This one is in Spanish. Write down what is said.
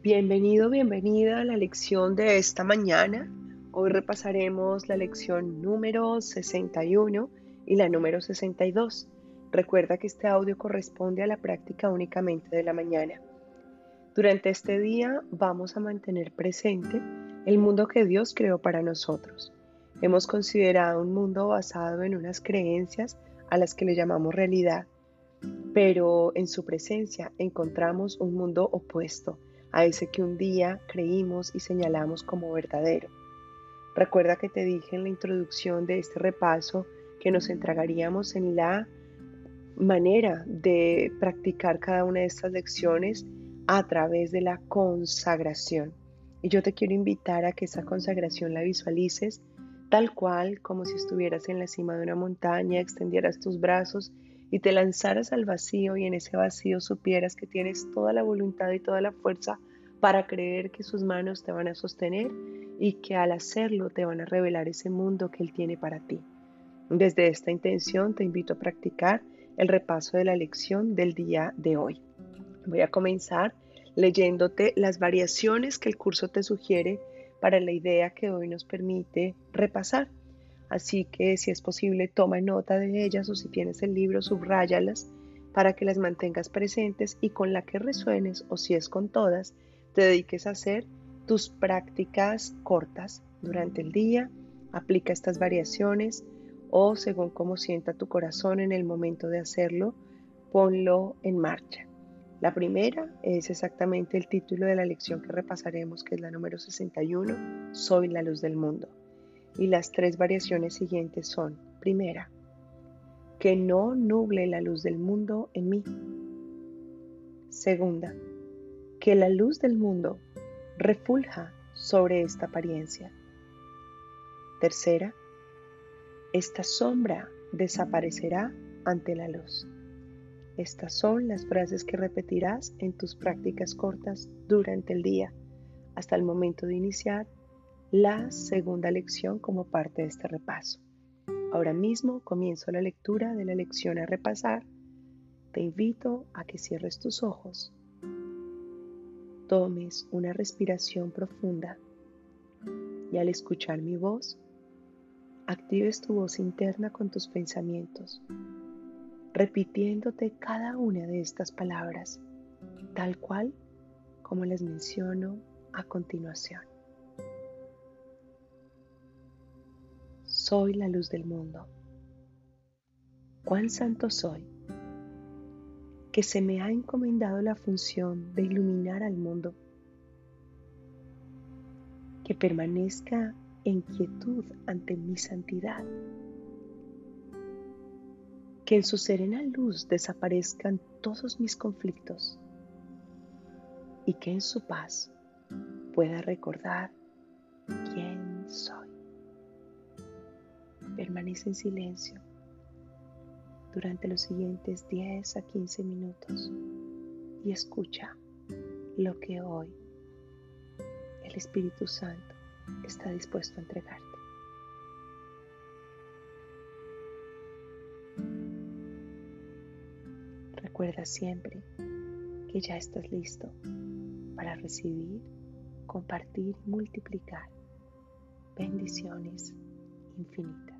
Bienvenido, bienvenida a la lección de esta mañana. Hoy repasaremos la lección número 61 y la número 62. Recuerda que este audio corresponde a la práctica únicamente de la mañana. Durante este día vamos a mantener presente el mundo que Dios creó para nosotros. Hemos considerado un mundo basado en unas creencias a las que le llamamos realidad, pero en su presencia encontramos un mundo opuesto a ese que un día creímos y señalamos como verdadero. Recuerda que te dije en la introducción de este repaso que nos entregaríamos en la manera de practicar cada una de estas lecciones a través de la consagración. Y yo te quiero invitar a que esa consagración la visualices tal cual como si estuvieras en la cima de una montaña, extendieras tus brazos y te lanzaras al vacío y en ese vacío supieras que tienes toda la voluntad y toda la fuerza para creer que sus manos te van a sostener y que al hacerlo te van a revelar ese mundo que Él tiene para ti. Desde esta intención te invito a practicar el repaso de la lección del día de hoy. Voy a comenzar leyéndote las variaciones que el curso te sugiere para la idea que hoy nos permite repasar. Así que si es posible, toma nota de ellas o si tienes el libro, subráyalas para que las mantengas presentes y con la que resuenes o si es con todas, te dediques a hacer tus prácticas cortas durante el día. Aplica estas variaciones o según cómo sienta tu corazón en el momento de hacerlo, ponlo en marcha. La primera es exactamente el título de la lección que repasaremos, que es la número 61, Soy la luz del mundo. Y las tres variaciones siguientes son, primera, que no nuble la luz del mundo en mí. Segunda, que la luz del mundo refulja sobre esta apariencia. Tercera, esta sombra desaparecerá ante la luz. Estas son las frases que repetirás en tus prácticas cortas durante el día hasta el momento de iniciar la segunda lección como parte de este repaso. Ahora mismo comienzo la lectura de la lección a repasar. Te invito a que cierres tus ojos, tomes una respiración profunda y al escuchar mi voz, actives tu voz interna con tus pensamientos, repitiéndote cada una de estas palabras, tal cual como les menciono a continuación. Soy la luz del mundo. Cuán santo soy, que se me ha encomendado la función de iluminar al mundo, que permanezca en quietud ante mi santidad, que en su serena luz desaparezcan todos mis conflictos y que en su paz pueda recordar quién soy. Permanece en silencio durante los siguientes 10 a 15 minutos y escucha lo que hoy el Espíritu Santo está dispuesto a entregarte. Recuerda siempre que ya estás listo para recibir, compartir y multiplicar bendiciones infinitas.